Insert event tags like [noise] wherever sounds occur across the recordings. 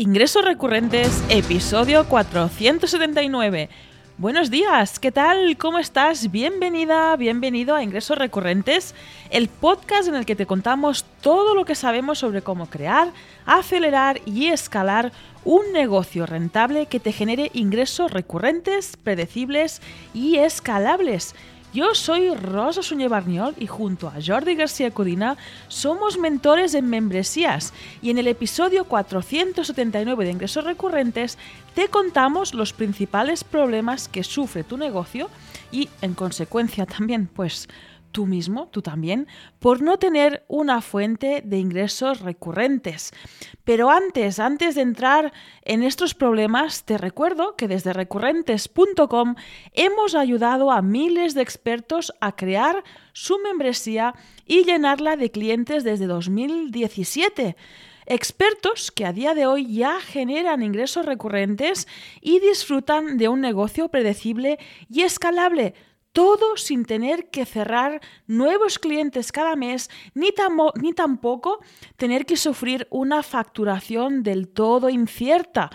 Ingresos recurrentes, episodio 479. Buenos días, ¿qué tal? ¿Cómo estás? Bienvenida, bienvenido a Ingresos Recurrentes, el podcast en el que te contamos todo lo que sabemos sobre cómo crear, acelerar y escalar un negocio rentable que te genere ingresos recurrentes, predecibles y escalables. Yo soy Rosa Suñé Barniol y junto a Jordi García Codina somos mentores en membresías. Y en el episodio 479 de Ingresos Recurrentes te contamos los principales problemas que sufre tu negocio y en consecuencia también pues tú mismo, tú también, por no tener una fuente de ingresos recurrentes. Pero antes, antes de entrar en estos problemas, te recuerdo que desde recurrentes.com hemos ayudado a miles de expertos a crear su membresía y llenarla de clientes desde 2017 expertos que a día de hoy ya generan ingresos recurrentes y disfrutan de un negocio predecible y escalable todo sin tener que cerrar nuevos clientes cada mes, ni, tampoco tener que sufrir una facturación del todo incierta.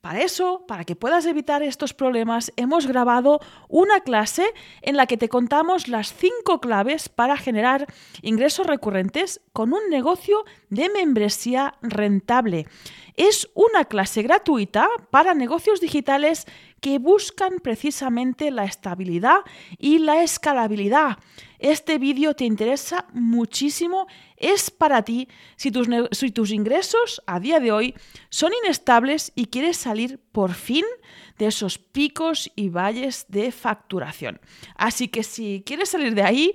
Para eso, para que puedas evitar estos problemas, hemos grabado una clase en la que te contamos las cinco claves para generar ingresos recurrentes con un negocio de membresía rentable. Es una clase gratuita para negocios digitales que buscan precisamente la estabilidad y la escalabilidad. Este vídeo te interesa muchísimo, es para ti si tus, ingresos a día de hoy son inestables y quieres salir por fin de esos picos y valles de facturación. Así que si quieres salir de ahí,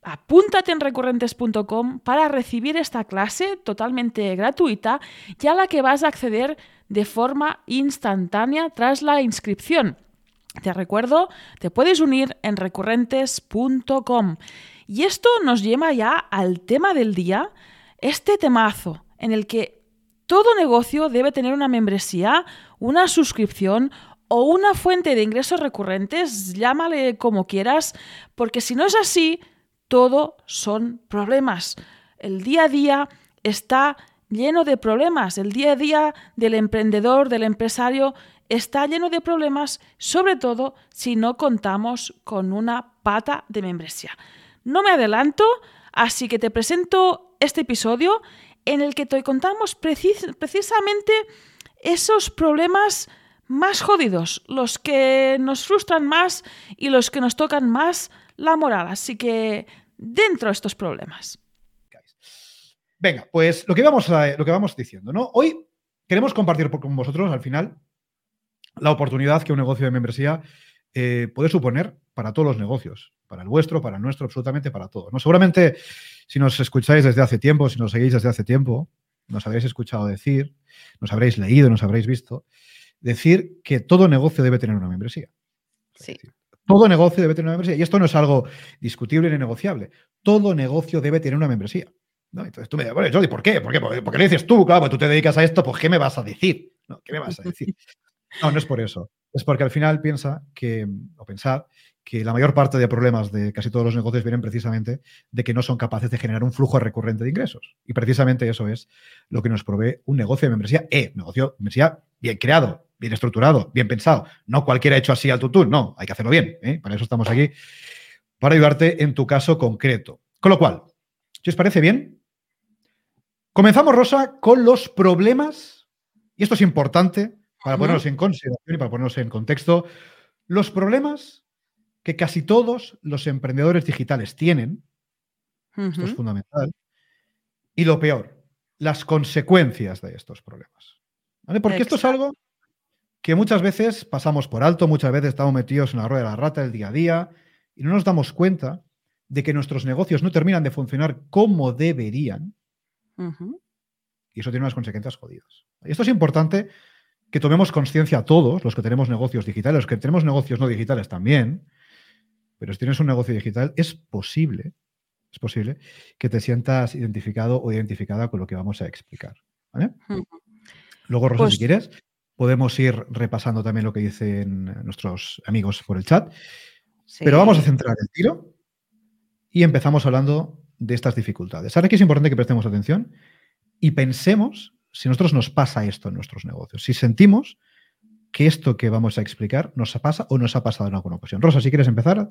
apúntate en recurrentes.com para recibir esta clase totalmente gratuita ya la que vas a acceder de forma instantánea tras la inscripción. Te recuerdo, te puedes unir en recurrentes.com. Y esto nos lleva ya al tema del día, este temazo en el que todo negocio debe tener una membresía, una suscripción o una fuente de ingresos recurrentes, llámale como quieras, porque si no es así, todo son problemas. El día a día está lleno de problemas. El día a día del emprendedor, del empresario, está lleno de problemas, sobre todo si no contamos con una pata de membresía. No me adelanto, así que te presento este episodio en el que te contamos precisamente esos problemas más jodidos, los que nos frustran más y los que nos tocan más la moral. Así que dentro de estos problemas. Venga, pues lo que vamos, lo que vamos diciendo, ¿no? Hoy queremos compartir con vosotros al final la oportunidad que un negocio de membresía eh, puede suponer para todos los negocios, para el vuestro, para el nuestro, absolutamente para todo. ¿no? Seguramente si nos escucháis desde hace tiempo, si nos seguís desde hace tiempo, nos habréis escuchado decir, nos habréis leído, nos habréis visto, decir que todo negocio debe tener una membresía. Sí. Todo negocio debe tener una membresía. Y esto no es algo discutible ni negociable. Todo negocio debe tener una membresía. Entonces tú me dices, bueno, Jordi, ¿por qué? ¿Por qué? ¿Por qué le dices tú? Claro, pues tú te dedicas a esto, pues ¿qué me vas a decir? No, ¿qué me vas a decir? [laughs] No, no es por eso. Es porque al final piensa que, o pensad, que la mayor parte de problemas de casi todos los negocios vienen precisamente de que no son capaces de generar un flujo recurrente de ingresos. Y precisamente eso es lo que nos provee un negocio de membresía. Eh, negocio de membresía bien creado, bien estructurado, bien pensado. No cualquiera hecho así al tutún, no, hay que hacerlo bien. ¿eh? Para eso estamos aquí, para ayudarte en tu caso concreto. Con lo cual, si os parece bien, comenzamos, Rosa, con los problemas, y esto es importante para ponernos en consideración y para ponernos en contexto, los problemas que casi todos los emprendedores digitales tienen, esto es fundamental, y lo peor, las consecuencias de estos problemas. Porque esto es algo que muchas veces pasamos por alto, muchas veces estamos metidos en la rueda de la rata el día a día y no nos damos cuenta de que nuestros negocios no terminan de funcionar como deberían, y eso tiene unas consecuencias jodidas. Y esto es importante que tomemos conciencia todos, los que tenemos negocios digitales, los que tenemos negocios no digitales también, pero si tienes un negocio digital, es posible, es posible que te sientas identificado o identificada con lo que vamos a explicar. Luego, Rosa, si pues quieres, podemos ir repasando también lo que dicen nuestros amigos por el chat. Pero vamos a centrar el tiro y empezamos hablando de estas dificultades. Ahora que es importante que prestemos atención y pensemos si nosotros nos pasa esto en nuestros negocios, si sentimos que esto que vamos a explicar nos pasa o nos ha pasado en alguna ocasión. Rosa, si quieres empezar,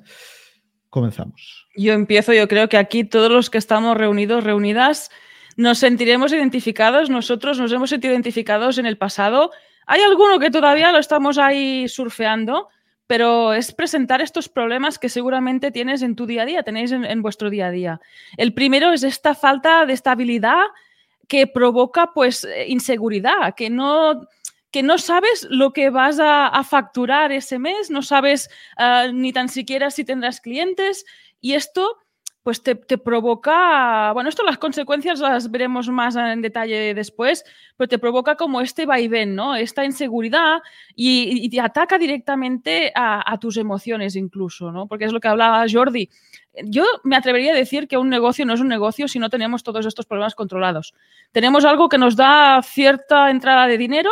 comenzamos. Yo empiezo, yo creo que aquí todos los que estamos reunidos, reunidas, nos sentiremos identificados, nosotros nos hemos sentido identificados en el pasado. Hay alguno que todavía lo estamos ahí surfeando, pero es presentar estos problemas que seguramente tienes en tu día a día, tenéis en, vuestro día a día. El primero es esta falta de estabilidad que provoca pues eh, inseguridad, que no, que no sabes lo que vas a, facturar ese mes, no sabes ah, ni tan siquiera si tendrás clientes y esto pues te, provoca, bueno, esto las consecuencias las veremos más en detalle después, pero te provoca como este vaivén, ¿no? Esta inseguridad y, te ataca directamente a, tus emociones incluso, ¿no? Porque es lo que hablaba Jordi. Yo me atrevería a decir que un negocio no es un negocio si no tenemos todos estos problemas controlados. Tenemos algo que nos da cierta entrada de dinero,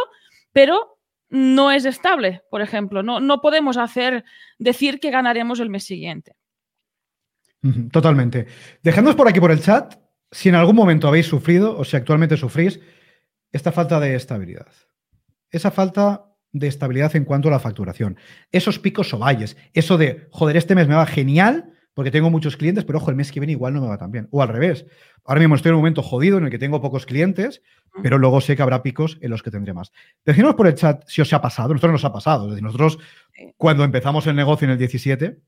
pero no es estable, por ejemplo. No, no podemos hacer decir que ganaremos el mes siguiente. Totalmente. Dejadnos por aquí por el chat si en algún momento habéis sufrido o si actualmente sufrís esta falta de estabilidad. Esa falta de estabilidad en cuanto a la facturación. Esos picos o valles. Eso de, joder, este mes me va genial porque tengo muchos clientes, pero ojo, el mes que viene igual no me va tan bien. O al revés. Ahora mismo estoy en un momento jodido en el que tengo pocos clientes, pero luego sé que habrá picos en los que tendré más. Decidnos por el chat si os ha pasado. Nosotros nos ha pasado. Es decir, nosotros cuando empezamos el negocio en el 17,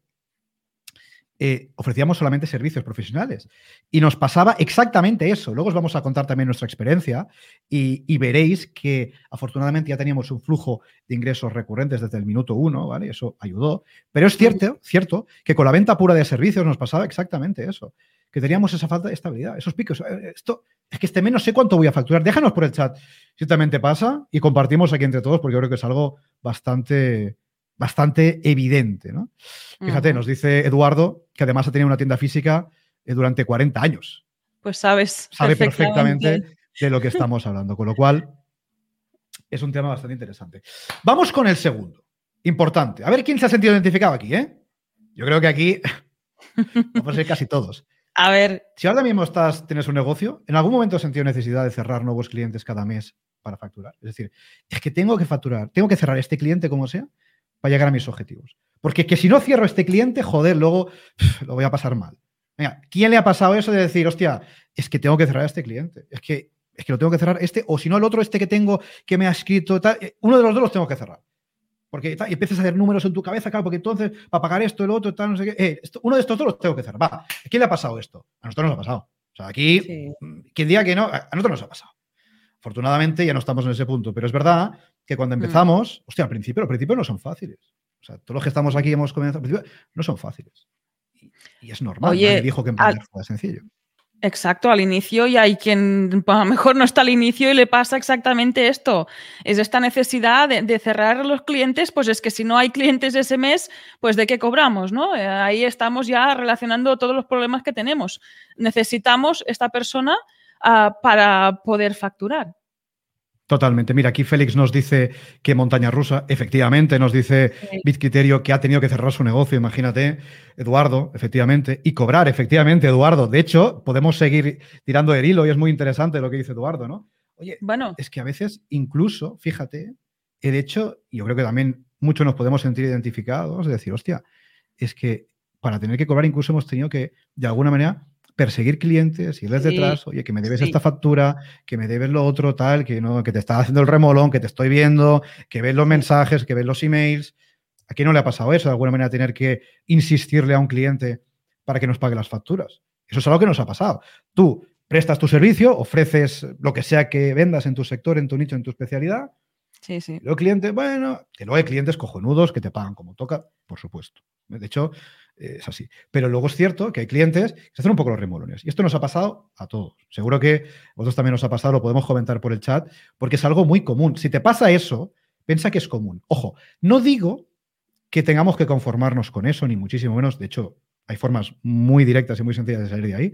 eh, ofrecíamos solamente servicios profesionales. Y nos pasaba exactamente eso. Luego os vamos a contar también nuestra experiencia y, veréis que afortunadamente ya teníamos un flujo de ingresos recurrentes desde el minuto uno, ¿vale? Eso ayudó. Pero es cierto, cierto que con la venta pura de servicios nos pasaba exactamente eso. Que teníamos esa falta de estabilidad, esos picos. Eh, esto, es que este mes no sé cuánto voy a facturar. Déjanos por el chat si también te pasa y compartimos aquí entre todos porque yo creo que es algo bastante, bastante evidente. ¿no? Fíjate, nos dice Eduardo que además ha tenido una tienda física eh, durante 40 años. Pues sabes. Sabe perfectamente de lo que estamos hablando, con lo cual es un tema bastante interesante. Vamos con el segundo. Importante. A ver quién se ha sentido identificado aquí, ¿eh? Yo creo que aquí [laughs] vamos a ser casi todos. A ver. Si ahora mismo estás, tienes un negocio, ¿en algún momento has sentido necesidad de cerrar nuevos clientes cada mes para facturar? Es decir, es que tengo que facturar, tengo que cerrar este cliente como sea para llegar a mis objetivos. Porque que si no cierro este cliente, joder, luego lo voy a pasar mal. Venga, ¿quién le ha pasado eso de decir, hostia, es que tengo que cerrar a este cliente? Es que, es que lo tengo que cerrar este, o si no, el otro, este que tengo, que me ha escrito, tal, eh, uno de los dos los tengo que cerrar. Porque y empiezas a hacer números en tu cabeza, claro, porque entonces, para pagar esto, el otro, tal, no sé qué, eh, uno de estos dos los tengo que cerrar. Va, ¿a quién le ha pasado esto? A nosotros nos ha pasado. O sea, aquí, mm, quien diga que no, a nosotros nos ha pasado. Afortunadamente ya no estamos en ese punto, pero es verdad que cuando mm. empezamos, hostia, al principio, los principios no son fáciles. O sea, todos los que estamos aquí hemos comenzado al principio, no son fáciles. Y, es normal. Oye, dijo que emprender fue sencillo. Exacto, al inicio y hay quien a lo mejor no está al inicio y le pasa exactamente esto. Es esta necesidad de, cerrar los clientes, pues es que si no hay clientes ese mes, pues de qué cobramos, ¿no? Eh, ahí estamos ya relacionando todos los problemas que tenemos. Necesitamos esta persona ah, para poder facturar. Totalmente. Mira, aquí Félix nos dice que montaña rusa, efectivamente, nos dice Bitcriterio que ha tenido que cerrar su negocio, imagínate, Eduardo, efectivamente, y cobrar, efectivamente, Eduardo. De hecho, podemos seguir tirando el hilo y es muy interesante lo que dice Eduardo, ¿no? Oye, bueno. es que a veces incluso, fíjate, el hecho, y yo creo que también muchos nos podemos sentir identificados, de decir, hostia, es que para tener que cobrar incluso hemos tenido que, de alguna manera, perseguir clientes, irles detrás, oye, que me debes esta factura, que me debes lo otro, tal, que no, que te está haciendo el remolón, que te estoy viendo, que ves los mensajes, que ves los emails. ¿A quién no le ha pasado eso? De alguna manera tener que insistirle a un cliente para que nos pague las facturas. Eso es algo que nos ha pasado. Tú prestas tu servicio, ofreces lo que sea que vendas en tu sector, en tu nicho, en tu especialidad. Sí, sí. Los clientes, bueno, que luego hay clientes cojonudos que te pagan como toca, por supuesto. De hecho, es así. Pero luego es cierto que hay clientes que se hacen un poco los remolones. Y esto nos ha pasado a todos. Seguro que a vosotros también os ha pasado, lo podemos comentar por el chat, porque es algo muy común. Si te pasa eso, piensa que es común. Ojo, no digo que tengamos que conformarnos con eso, ni muchísimo menos. De hecho, hay formas muy directas y muy sencillas de salir de ahí.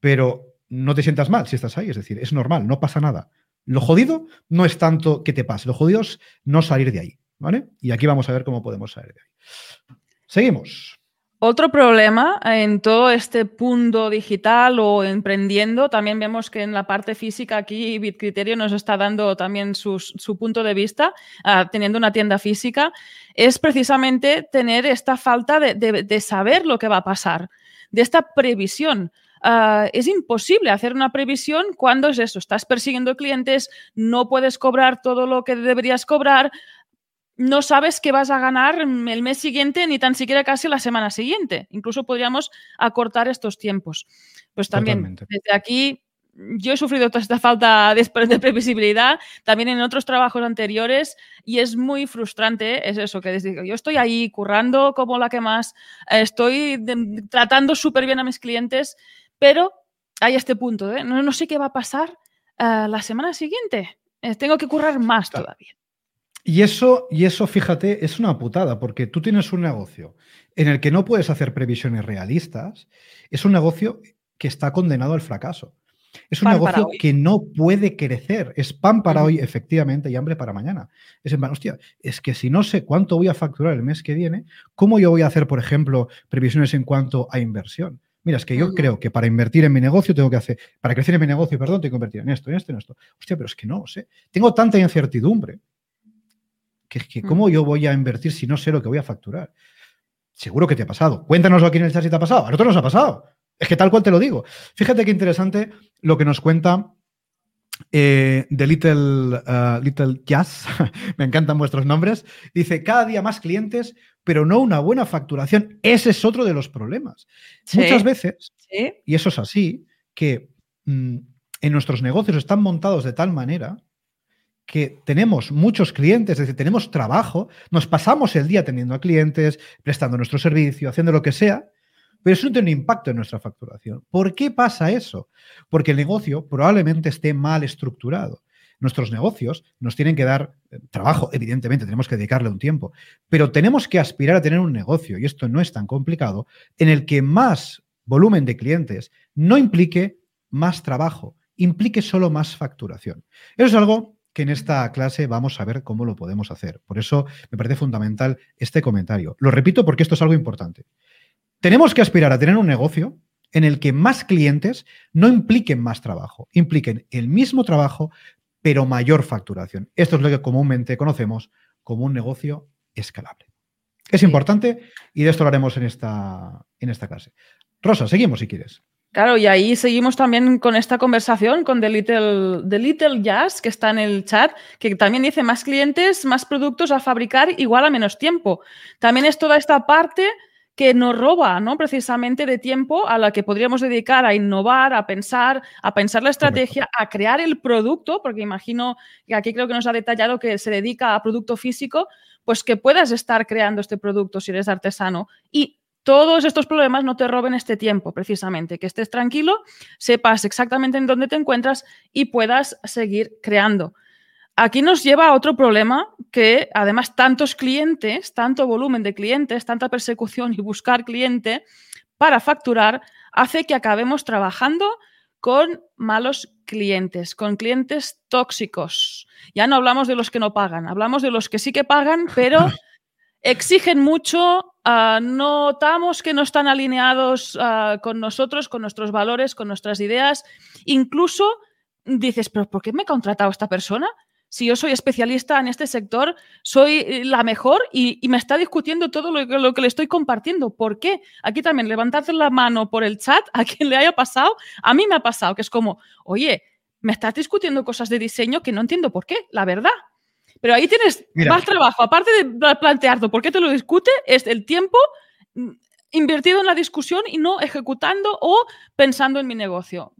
Pero no te sientas mal si estás ahí. Es decir, es normal, no pasa nada. Lo jodido no es tanto que te pase, lo jodido es no salir de ahí. ¿Vale? Y aquí vamos a ver cómo podemos salir de ahí. Seguimos. Otro problema en todo este punto digital o emprendiendo, también vemos que en la parte física aquí BitCriterio nos está dando también su punto de vista, uh, teniendo una tienda física, es precisamente tener esta falta de, saber lo que va a pasar, de esta previsión. Uh, es imposible hacer una previsión cuando es eso, estás persiguiendo clientes, no puedes cobrar todo lo que deberías cobrar, no sabes qué vas a ganar el mes siguiente ni tan siquiera casi la semana siguiente. Incluso podríamos acortar estos tiempos. Pues también Totalmente. desde aquí yo he sufrido toda esta falta de, previsibilidad también en otros trabajos anteriores y es muy frustrante, es eso, que desde, yo estoy ahí currando como la que más, estoy de, tratando súper bien a mis clientes, pero hay este punto, ¿eh? no, no, sé qué va a pasar uh, la semana siguiente, eh, tengo que currar más todavía. Y eso, y eso, fíjate, es una putada, porque tú tienes un negocio en el que no puedes hacer previsiones realistas, es un negocio que está condenado al fracaso. Es un pan negocio que no puede crecer. Es pan para hoy, efectivamente, y hambre para mañana. Es en plan, hostia, es que si no sé cuánto voy a facturar el mes que viene, ¿cómo yo voy a hacer, por ejemplo, previsiones en cuanto a inversión? Mira, es que yo creo que para invertir en mi negocio tengo que hacer, para crecer en mi negocio, perdón, tengo que invertir en esto, en esto, en esto. Hostia, pero es que no sé. Tengo tanta incertidumbre que es que, ¿cómo yo voy a invertir si no sé lo que voy a facturar? Seguro que te ha pasado. Cuéntanoslo aquí en el chat si te ha pasado. A nosotros nos ha pasado. Es que tal cual te lo digo. Fíjate qué interesante lo que nos cuenta eh, de Little, uh, Little Jazz. [laughs] Me encantan vuestros nombres. Dice, cada día más clientes, pero no una buena facturación. Ese es otro de los problemas. Sí. Muchas veces, sí. y eso es así, que mm, en nuestros negocios están montados de tal manera que tenemos muchos clientes, es decir, tenemos trabajo, nos pasamos el día atendiendo a clientes, prestando nuestro servicio, haciendo lo que sea, pero eso no tiene un impacto en nuestra facturación. ¿Por qué pasa eso? Porque el negocio probablemente esté mal estructurado. Nuestros negocios nos tienen que dar eh, trabajo, evidentemente, tenemos que dedicarle un tiempo, pero tenemos que aspirar a tener un negocio, y esto no es tan complicado, en el que más volumen de clientes no implique más trabajo, implique solo más facturación. Eso es algo que en esta clase vamos a ver cómo lo podemos hacer. Por eso me parece fundamental este comentario. Lo repito porque esto es algo importante. Tenemos que aspirar a tener un negocio en el que más clientes no impliquen más trabajo, impliquen el mismo trabajo, pero mayor facturación. Esto es lo que comúnmente conocemos como un negocio escalable. Es importante y de esto lo haremos en esta, en esta clase. Rosa, seguimos si quieres. Claro, y ahí seguimos también con esta conversación con The Little, The Little Jazz, que está en el chat, que también dice más clientes, más productos a fabricar igual a menos tiempo. También es toda esta parte que nos roba, ¿no? Precisamente de tiempo a la que podríamos dedicar a innovar, a pensar, a pensar la estrategia, a crear el producto, porque imagino que aquí creo que nos ha detallado que se dedica a producto físico, pues que puedas estar creando este producto si eres artesano y todos estos problemas no te roben este tiempo, precisamente, que estés tranquilo, sepas exactamente en dónde te encuentras y puedas seguir creando. Aquí nos lleva a otro problema que además tantos clientes, tanto volumen de clientes, tanta persecución y buscar cliente para facturar hace que acabemos trabajando con malos clientes, con clientes tóxicos. Ya no hablamos de los que no pagan, hablamos de los que sí que pagan, pero [laughs] exigen mucho, uh, notamos que no están alineados uh, con nosotros, con nuestros valores, con nuestras ideas. Incluso dices, pero ¿por qué me ha contratado esta persona? Si yo soy especialista en este sector, soy eh, la mejor y, y me está discutiendo todo lo que, lo que, le estoy compartiendo. ¿Por qué? Aquí también levantad la mano por el chat [laughs] a quien le haya pasado. A mí me ha pasado, que es como, oye, me estás discutiendo cosas de diseño que no entiendo por qué, la verdad. Pero ahí tienes Mira. más trabajo. Aparte de plantearlo, ¿por qué te lo discute? Es el tiempo mm, invertido en la discusión y no ejecutando o pensando en mi negocio.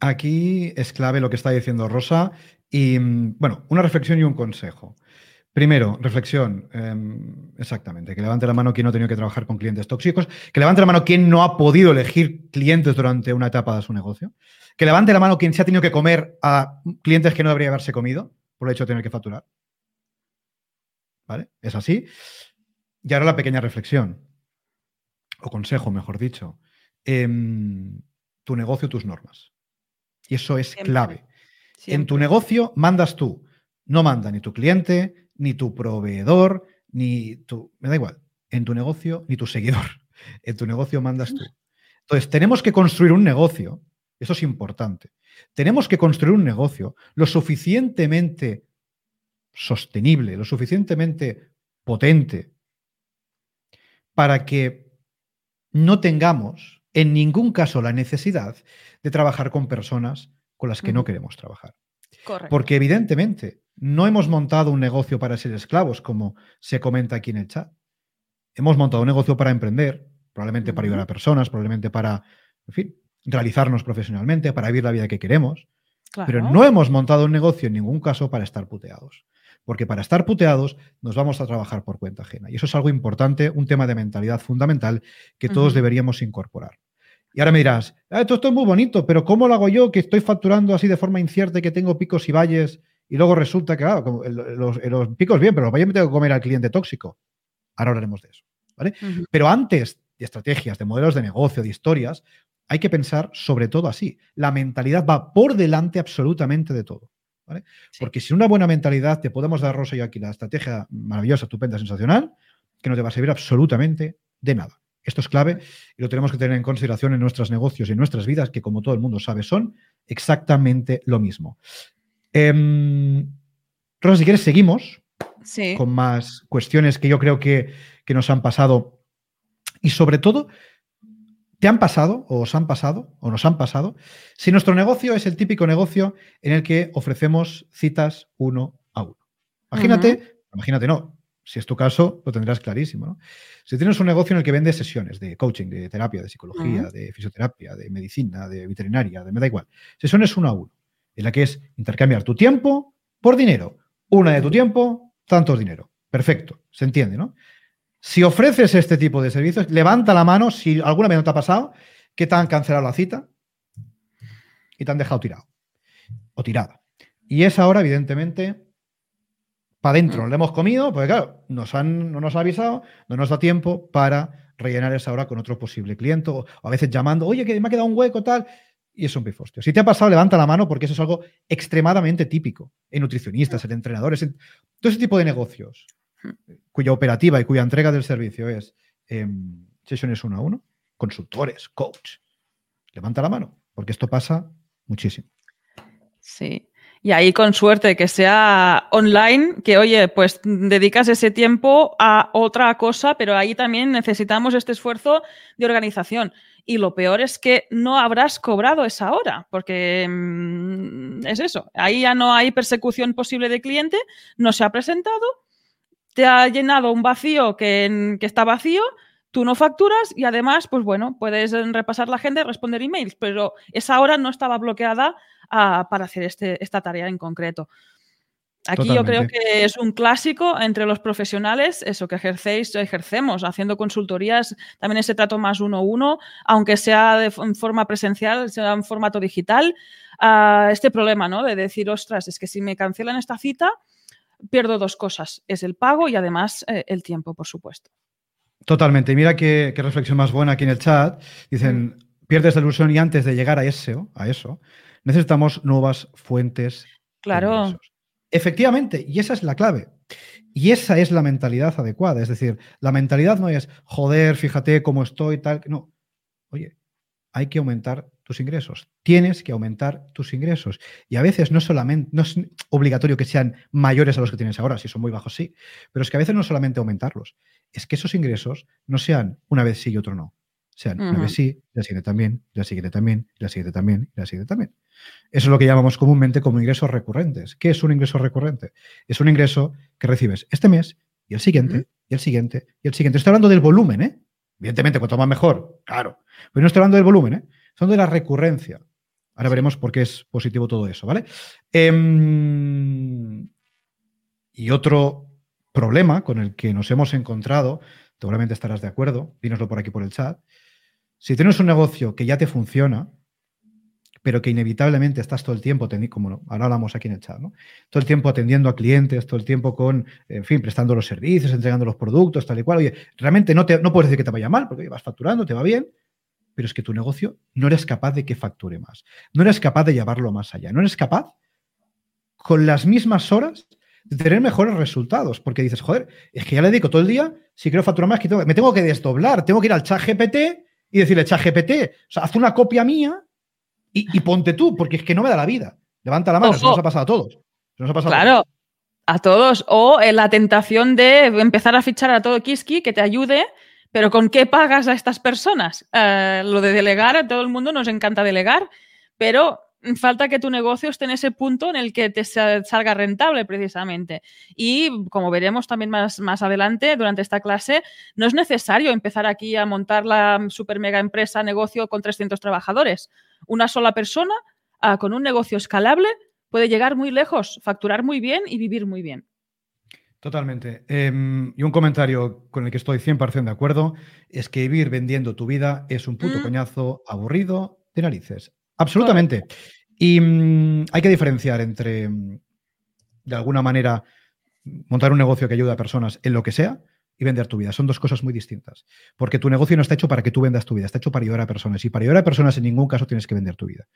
Aquí es clave lo que está diciendo Rosa. Y mm, bueno, una reflexión y un consejo. Primero, reflexión, eh, exactamente, que levante la mano quien no ha tenido que trabajar con clientes tóxicos, que levante la mano quien no ha podido elegir clientes durante una etapa de su negocio, que levante la mano quien se ha tenido que comer a clientes que no debería haberse comido por el hecho de tener que facturar. ¿Vale? Es así. Y ahora la pequeña reflexión, o consejo, mejor dicho. Eh, tu negocio, tus normas. Y eso es Siempre. clave. Siempre. En tu negocio mandas tú. No manda ni tu cliente, ni tu proveedor, ni tu... Me da igual. En tu negocio, ni tu seguidor. [laughs] En tu negocio mandas tú. Entonces, tenemos que construir un negocio, eso es importante. Tenemos que construir un negocio lo suficientemente sostenible, lo suficientemente potente, para que no tengamos en ningún caso la necesidad de trabajar con personas con las que no queremos trabajar. Porque evidentemente no hemos montado un negocio para ser esclavos, como se comenta aquí en el chat. Hemos montado un negocio para emprender, probablemente para ayudar a personas, probablemente para, en fin, realizarnos profesionalmente, para vivir la vida que queremos. Pero no hemos montado un negocio en ningún caso para estar puteados. Porque para estar puteados nos vamos a trabajar por cuenta ajena. Y eso es algo importante, un tema de mentalidad fundamental que todos deberíamos incorporar. Y ahora me dirás, ah, esto, es muy bonito, pero ¿cómo lo hago yo que estoy facturando así de forma incierta y que tengo picos y valles y luego resulta que, claro, los, los picos bien, pero los valles me tengo que comer al cliente tóxico? Ahora hablaremos de eso. ¿vale? Pero antes de estrategias, de modelos de negocio, de historias, hay que pensar sobre todo así. La mentalidad va por delante absolutamente de todo. ¿Vale? Porque sin una buena mentalidad te podemos dar, Rosa y aquí, la estrategia maravillosa, estupenda, sensacional, que no te va a servir absolutamente de nada. Esto es clave y lo tenemos que tener en consideración en nuestros negocios y en nuestras vidas, que como todo el mundo sabe, son exactamente lo mismo. Em, Rosa, si quieres, seguimos con más cuestiones que yo creo que, que nos han pasado y sobre todo, ¿te han pasado o os han pasado o nos han pasado? Si nuestro negocio es el típico negocio en el que ofrecemos citas uno a uno. Imagínate, imagínate, no, si es tu caso, lo tendrás clarísimo. Si tienes un negocio en el que vendes sesiones de coaching, de terapia, de psicología, de fisioterapia, de medicina, de veterinaria, de me da igual. Sesiones uno a uno, en la que es intercambiar tu tiempo por dinero. Una de tu tiempo, tanto dinero. Perfecto, se entiende, ¿no? Si ofreces este tipo de servicios, levanta la mano si alguna vez no te ha pasado que te han cancelado la cita y te han dejado tirado o tirada. Y es ahora, evidentemente, para adentro. Mm. Lo hemos comido, porque claro, nos han, no nos ha avisado, no nos da tiempo para rellenar esa hora con otro posible cliente o, a veces llamando, oye, que me ha quedado un hueco, tal. Y es un pifostio. Si te ha pasado, levanta la mano porque eso es algo extremadamente típico en nutricionistas, en entrenadores, en todo ese tipo de negocios cuya operativa y cuya entrega del servicio es em, sesiones uno a uno, consultores, coach. Levanta la mano, porque esto pasa muchísimo. Sí. Y ahí con suerte que sea online, que oye, pues dedicas ese tiempo a otra cosa, pero ahí también necesitamos este esfuerzo de organización. Y lo peor es que no habrás cobrado esa hora, porque mm, es eso, ahí ya no hay persecución posible de cliente, no se ha presentado, te ha llenado un vacío que, está vacío, tú no facturas y además, pues bueno, puedes repasar la agenda y responder emails, pero esa hora no estaba bloqueada ah, para hacer este, esta tarea en concreto. Aquí yo creo que es un clásico entre los profesionales, eso que ejercéis, ejercemos, haciendo consultorías, también ese trato más uno a uno, aunque sea de, forma presencial, sea en formato digital, ah, este problema, ¿no? De decir, ostras, es que si me cancelan esta cita, pierdo dos cosas, es el pago y además eh, el tiempo, por supuesto. Totalmente. Mira qué, reflexión más buena aquí en el chat. Dicen, mm. pierdes la ilusión y antes de llegar a eso, a eso, necesitamos nuevas fuentes. Claro. Efectivamente, y esa es la clave. Y esa es la mentalidad adecuada. Es decir, la mentalidad no es, joder, fíjate cómo estoy, tal. No. Oye, hay que aumentar tus ingresos. Tienes que aumentar tus ingresos. Y a veces no solamente, no es obligatorio que sean mayores a los que tienes ahora, si son muy bajos sí, pero es que a veces no solamente aumentarlos, es que esos ingresos no sean una vez sí y otro no. Sean una vez sí, la siguiente también, la siguiente también, la siguiente también, la siguiente también. Eso es lo que llamamos comúnmente como ingresos recurrentes. ¿Qué es un ingreso recurrente? Es un ingreso que recibes este mes y el siguiente, y el siguiente, y el siguiente. Estoy hablando del volumen, ¿eh? Evidentemente, cuanto más mejor, claro. Pero no estoy hablando del volumen, ¿eh? Son de la recurrencia. Ahora veremos por qué es positivo todo eso, ¿vale? Em, y otro problema con el que nos hemos encontrado, seguramente estarás de acuerdo, dínoslo por aquí por el chat. Si tienes un negocio que ya te funciona, pero que inevitablemente estás todo el tiempo, como ahora hablamos aquí en el chat, ¿no? todo el tiempo atendiendo a clientes, todo el tiempo con, en fin, prestando los servicios, entregando los productos, tal y cual. Oye, realmente no, te, no puedes decir que te vaya mal, porque vas facturando, te va bien, pero es que tu negocio no eres capaz de que facture más, no eres capaz de llevarlo más allá, no eres capaz con las mismas horas de tener mejores resultados, porque dices, joder, es que ya le dedico todo el día, si quiero facturar más, que me tengo que desdoblar, tengo que ir al chat GPT y decirle, chat GPT, o sea, haz una copia mía y, ponte tú, porque es que no me da la vida. Levanta la mano, eso nos ha pasado a todos. claro, a todos. O en la tentación de empezar a fichar a todo Kiski que te ayude, pero ¿con qué pagas a estas personas? Eh, lo de delegar, a todo el mundo nos encanta delegar, pero falta que tu negocio esté en ese punto en el que te salga rentable precisamente. Y como veremos también más, más adelante durante esta clase, no es necesario empezar aquí a montar la super mega empresa, negocio con 300 trabajadores. Una sola persona ah, con un negocio escalable puede llegar muy lejos, facturar muy bien y vivir muy bien. Totalmente. Em, y un comentario con el que estoy 100% de acuerdo es que vivir vendiendo tu vida es un puto mm. coñazo aburrido de narices. Absolutamente. Y mm, hay que diferenciar entre, mm, de alguna manera, montar un negocio que ayude a personas en lo que sea y vender tu vida. Son dos cosas muy distintas. Porque tu negocio no está hecho para que tú vendas tu vida, está hecho para ayudar a personas. Y para ayudar a personas en ningún caso tienes que vender tu vida.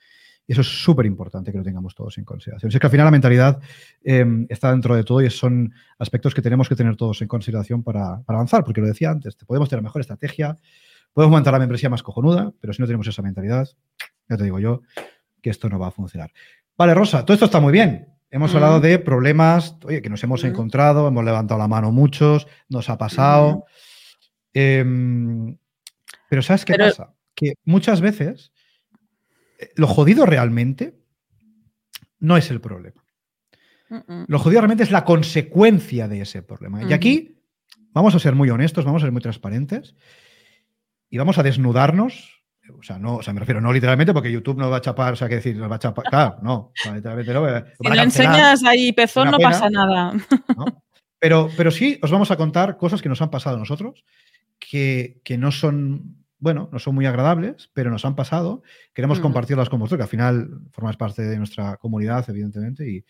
Y eso es súper importante que lo tengamos todos en consideración. Es que al final la mentalidad em, está dentro de todo y son aspectos que tenemos que tener todos en consideración para, para avanzar. Porque lo decía antes, podemos tener mejor estrategia, podemos montar la membresía más cojonuda, pero si no tenemos esa mentalidad, ya te digo yo que esto no va a funcionar. Vale, Rosa, todo esto está muy bien. Hemos hablado de problemas oye, que nos hemos encontrado, hemos levantado la mano muchos, nos ha pasado. Em, pero ¿sabes qué pasa? Que muchas veces lo jodido realmente no es el problema. Lo jodido realmente es la consecuencia de ese problema. Y aquí vamos a ser muy honestos, vamos a ser muy transparentes y vamos a desnudarnos o sea, no, o sea, me refiero, no literalmente, porque YouTube no va a chapar, o sea, que decir, nos va a chapar. Claro, no, o sea, literalmente no. Si lo enseñas ahí pezón, no pasa nada. Pero, pero sí os vamos a contar cosas que nos han pasado a nosotros, que, que no son, bueno, no son muy agradables, pero nos han pasado. Queremos mm. compartirlas con vosotros, que al final formáis parte de nuestra comunidad, evidentemente, y,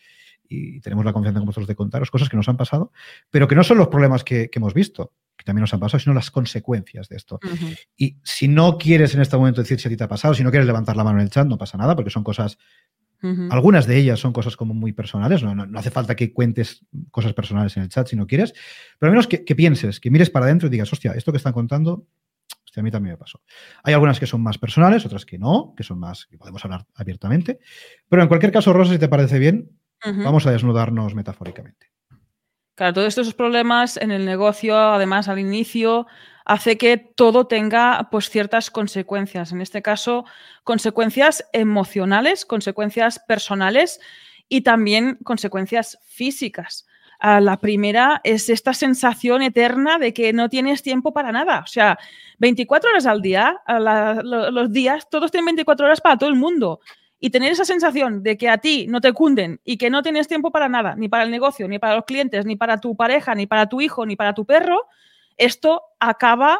y tenemos la confianza con vosotros de contaros cosas que nos han pasado, pero que no son los problemas que, que hemos visto que también nos han pasado, sino las consecuencias de esto. Y si no quieres en este momento decir si a ti te ha pasado, si no quieres levantar la mano en el chat, no pasa nada, porque son cosas, algunas de ellas son cosas como muy personales, no, no, hace falta que cuentes cosas personales en el chat si no quieres, pero al menos que, pienses, que mires para adentro y digas, hostia, esto que están contando, hostia, a mí también me pasó. Hay algunas que son más personales, otras que no, que son más, que podemos hablar abiertamente, pero en cualquier caso, Rosa, si te parece bien, vamos a desnudarnos metafóricamente. Claro, todos estos problemas en el negocio, además al inicio, hace que todo tenga pues ciertas consecuencias. En este caso, consecuencias emocionales, consecuencias personales y también consecuencias físicas. La primera es esta sensación eterna de que no tienes tiempo para nada. O sea, 24 horas al día, los días, todos tienen 24 horas para todo el mundo y tener esa sensación de que a ti no te cunden y que no tienes tiempo para nada, ni para el negocio, ni para los clientes, ni para tu pareja, ni para tu hijo, ni para tu perro, esto acaba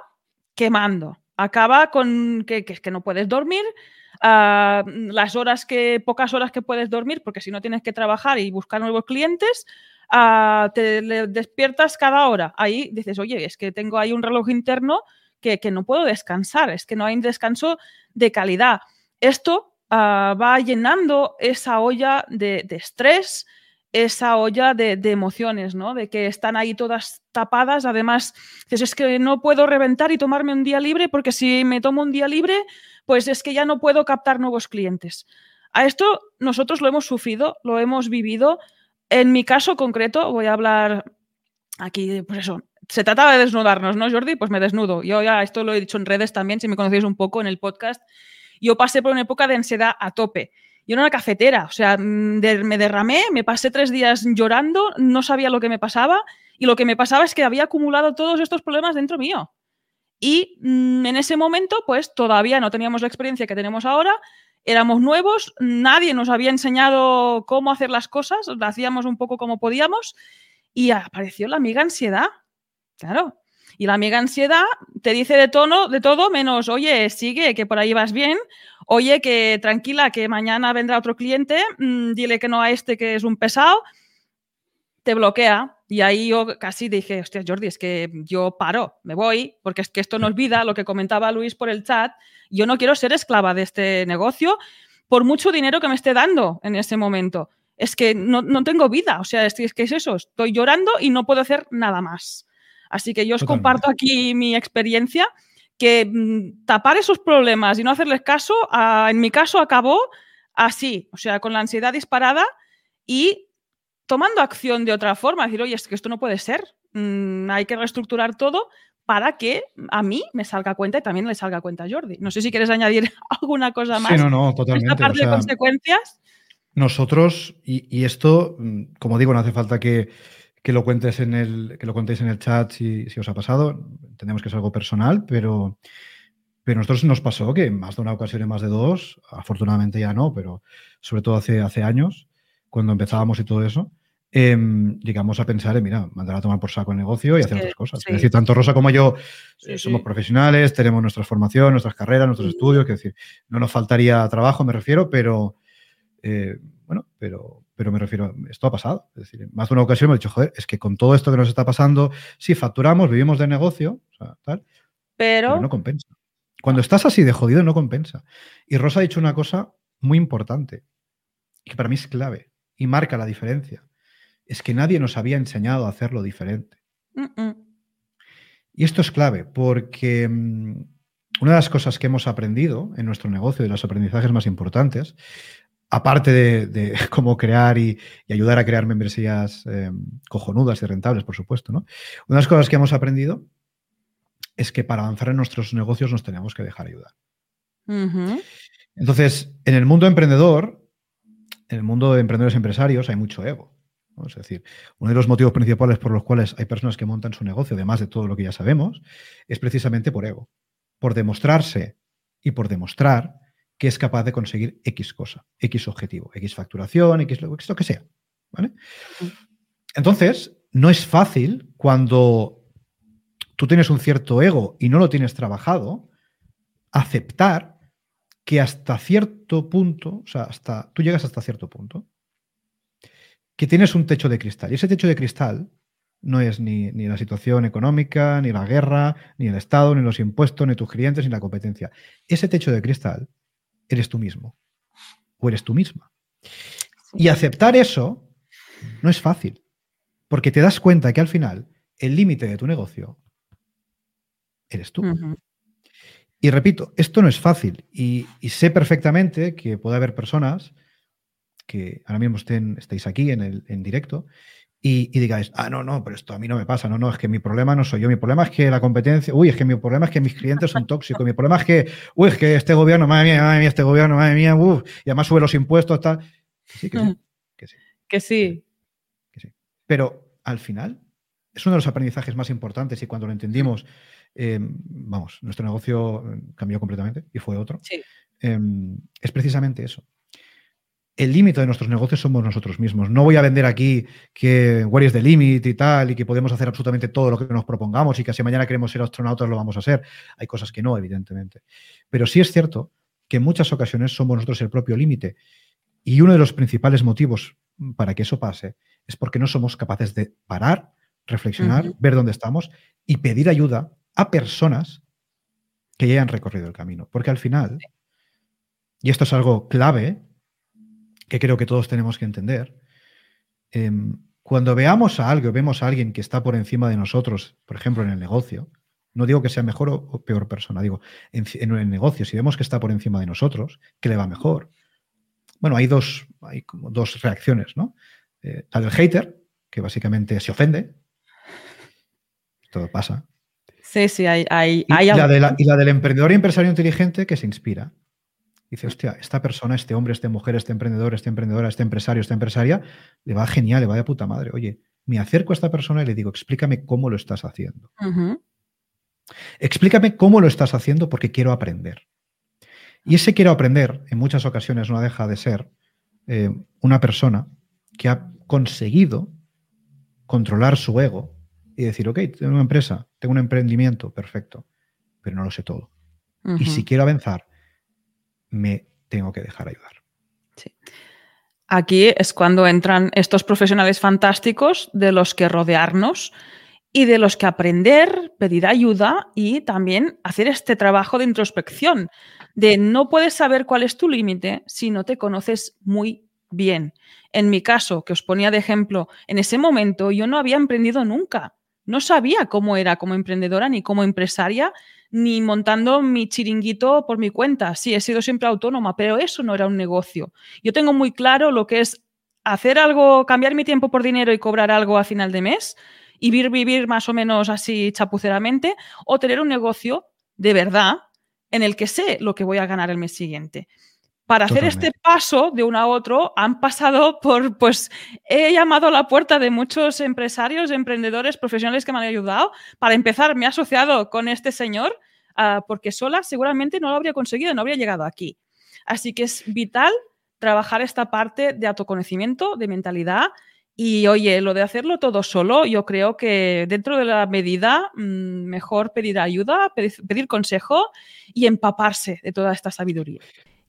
quemando. Acaba con que, que, no puedes dormir, ah, las horas que, pocas horas que puedes dormir, porque si no tienes que trabajar y buscar nuevos clientes, te despiertas cada hora. Ahí dices, oye, es que tengo ahí un reloj interno que, que no puedo descansar, es que no hay un descanso de calidad. Esto Ah, va llenando esa olla de, estrés, esa olla de, emociones, ¿no? De que están ahí todas tapadas. Además, es que no puedo reventar y tomarme un día libre porque si me tomo un día libre, pues es que ya no puedo captar nuevos clientes. A esto nosotros lo hemos sufrido, lo hemos vivido. En mi caso concreto, voy a hablar aquí, pues eso, se trataba de desnudarnos, ¿no, Jordi? Pues me desnudo. Yo ya esto lo he dicho en redes también, si me conocéis un poco en el podcast yo pasé por una época de ansiedad a tope. Yo era una cafetera, o sea, mm, me derramé, me pasé tres días llorando, no sabía lo que me pasaba y lo que me pasaba es que había acumulado todos estos problemas dentro mío. Y mm, en ese momento, pues todavía no teníamos la experiencia que tenemos ahora, éramos nuevos, nadie nos había enseñado cómo hacer las cosas, lo hacíamos un poco como podíamos y apareció la amiga ansiedad. Claro, y la amiga ansiedad te dice de tono, de todo, menos, oye, sigue, que por ahí vas bien, oye, que tranquila, que mañana vendrá otro cliente, mm, dile que no a este que es un pesado, te bloquea. Y ahí yo casi dije, hostia, Jordi, es que yo paro, me voy, porque es que esto no olvida lo que comentaba Luis por el chat. Yo no quiero ser esclava de este negocio por mucho dinero que me esté dando en ese momento. es que no, tengo vida, o sea, es, es, que es eso, estoy llorando y no puedo hacer nada más. Así que yo os comparto aquí mi experiencia, que mm, tapar esos problemas y no hacerles caso, en mi caso acabó así, o sea, con la ansiedad disparada y tomando acción de otra forma, decir, oye, es que esto no puede ser, mm, hay que reestructurar todo para que a mí me salga cuenta y también le salga cuenta a Jordi. No sé si quieres añadir [laughs] alguna cosa más. Sí, no, no, totalmente. Esta parte de consecuencias. Nosotros, y, esto, mm, como digo, no hace falta que, lo cuentes en el, que lo contéis en el chat si, os ha pasado. Entendemos que es algo personal, pero, pero nosotros nos pasó que más de una ocasión y más de dos, afortunadamente ya no, pero sobre todo hace, hace años, cuando empezábamos y todo eso, em, llegamos a pensar, mira, mandar a tomar por saco el negocio y hacer otras cosas. Es decir, tanto Rosa como yo eh, somos profesionales, tenemos nuestra formación, nuestras carreras, nuestros estudios, que decir, no nos faltaría trabajo, me refiero, pero eh, bueno, pero, pero me refiero, esto ha pasado. Es decir, más de una ocasión me he dicho, joder, es que con todo esto que nos está pasando, sí, facturamos, vivimos de negocio, tal, pero... no compensa. Cuando estás así de jodido, no compensa. Y Rosa ha dicho una cosa muy importante, que para mí es clave y marca la diferencia. Es que nadie nos había enseñado a hacerlo diferente. Y esto es clave porque mm, una de las cosas que hemos aprendido en nuestro negocio, de los aprendizajes más importantes, aparte de, [laughs] cómo crear y, ayudar a crear membresías eh, cojonudas y rentables, por supuesto, ¿no? Una de las cosas que hemos aprendido es que para avanzar en nuestros negocios nos tenemos que dejar ayudar. Entonces, en el mundo emprendedor, en el mundo de emprendedores empresarios, hay mucho ego. Es decir, uno de los motivos principales por los cuales hay personas que montan su negocio, además de todo lo que ya sabemos, es precisamente por ego, por demostrarse y por demostrar que es capaz de conseguir X cosa, X objetivo, X facturación, X lo, lo que sea. Entonces, no es fácil cuando tú tienes un cierto ego y no lo tienes trabajado, aceptar que hasta cierto punto, o sea, hasta, tú llegas hasta cierto punto, que tienes un techo de cristal. Y ese techo de cristal no es ni, ni, la situación económica, ni la guerra, ni el Estado, ni los impuestos, ni tus clientes, ni la competencia. Ese techo de cristal eres tú mismo o eres tú misma. Y aceptar eso no es fácil, porque te das cuenta que al final el límite de tu negocio eres tú. Y repito, esto no es fácil y, sé perfectamente que puede haber personas que ahora mismo estén, estéis aquí en, el, en directo y, digáis, ah, no, no, pero esto a mí no me pasa, no, no, es que mi problema no soy yo, mi problema es que la competencia, uy, es que mi problema es que mis clientes son tóxicos, mi problema es que, uy, es que este gobierno, madre mía, madre mía, este gobierno, madre mía, uff, y además sube los impuestos, tal. Que sí, que sí. [laughs] Que sí. Que sí. Que sí. Pero al final es uno de los aprendizajes más importantes y cuando lo entendimos, eh, vamos, nuestro negocio cambió completamente y fue otro. Sí. Em, es precisamente eso el límite de nuestros negocios somos nosotros mismos. No voy a vender aquí que where is the limit y tal, y que podemos hacer absolutamente todo lo que nos propongamos y que si mañana queremos ser astronautas lo vamos a hacer. Hay cosas que no, evidentemente. Pero sí es cierto que en muchas ocasiones somos nosotros el propio límite. Y uno de los principales motivos para que eso pase es porque no somos capaces de parar, reflexionar, ver dónde estamos y pedir ayuda a personas que ya hayan recorrido el camino. Porque al final, y esto es algo clave, que creo que todos tenemos que entender. Em, cuando veamos a algo, vemos a alguien que está por encima de nosotros, por ejemplo, en el negocio, no digo que sea mejor o, peor persona, digo, en, el negocio, si vemos que está por encima de nosotros, que le va mejor. Bueno, hay dos, hay como dos reacciones, ¿no? Eh, la del hater, que básicamente se ofende. Todo pasa. Sí, sí, hay. hay, y, la y la del emprendedor y empresario inteligente que se inspira dice, hostia, esta persona, este hombre, este mujer, este emprendedor, este emprendedora, este empresario, esta empresaria, le va genial, le va de puta madre. Oye, me acerco a esta persona y le digo, explícame cómo lo estás haciendo. Explícame cómo lo estás haciendo porque quiero aprender. Y ese quiero aprender, en muchas ocasiones no deja de ser eh, una persona que ha conseguido controlar su ego y decir, ok, tengo una empresa, tengo un emprendimiento, perfecto, pero no lo sé todo. Y si quiero avanzar, me tengo que dejar ayudar. Sí. Aquí es cuando entran estos profesionales fantásticos de los que rodearnos y de los que aprender, pedir ayuda y también hacer este trabajo de introspección, de no puedes saber cuál es tu límite si no te conoces muy, bien. En mi caso, que os ponía de ejemplo, en ese momento yo no había emprendido nunca. No sabía cómo era como emprendedora ni como empresaria, ni montando mi chiringuito por mi cuenta. Sí, he sido siempre autónoma, pero eso no era un negocio. Yo tengo muy claro lo que es hacer algo, cambiar mi tiempo por dinero y cobrar algo a final de mes y vivir, más o menos así chapuceramente, o tener un negocio de verdad en el que sé lo que voy a ganar el mes siguiente. Para hacer este paso de uno a otro han pasado por, pues he llamado a la puerta de muchos empresarios, emprendedores, profesionales que me han ayudado. Para empezar, me he asociado con este señor uh, porque sola seguramente no lo habría conseguido, no habría llegado aquí. Así que es vital trabajar esta parte de autoconocimiento, de mentalidad y oye, lo de hacerlo todo solo, yo creo que dentro de la medida, mm, mejor pedir ayuda, pedir, consejo y empaparse de toda esta sabiduría.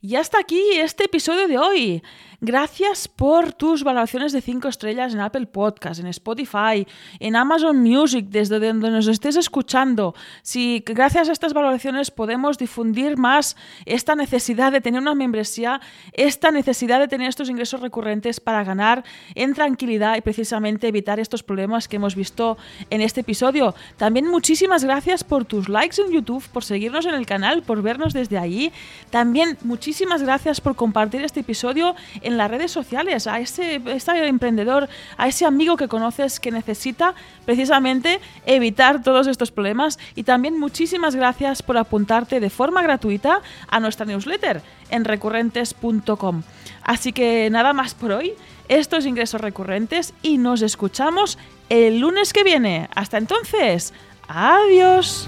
Y hasta aquí este episodio de hoy. Gracias por tus valoraciones de 5 estrellas en Apple Podcast, en Spotify, en Amazon Music, desde donde nos estés escuchando. Si gracias a estas valoraciones podemos difundir más esta necesidad de tener una membresía, esta necesidad de tener estos ingresos recurrentes para ganar en tranquilidad y precisamente evitar estos problemas que hemos visto en este episodio. También muchísimas gracias por tus likes en YouTube, por seguirnos en el canal, por vernos desde ahí. También muchísimas gracias por compartir este episodio en las redes sociales, a ese, emprendedor, a ese amigo que conoces que necesita precisamente evitar todos estos problemas. Y también muchísimas gracias por apuntarte de forma gratuita a nuestra newsletter en recurrentes.com. Así que nada más por hoy, estos ingresos recurrentes y nos escuchamos el lunes que viene. Hasta entonces, adiós.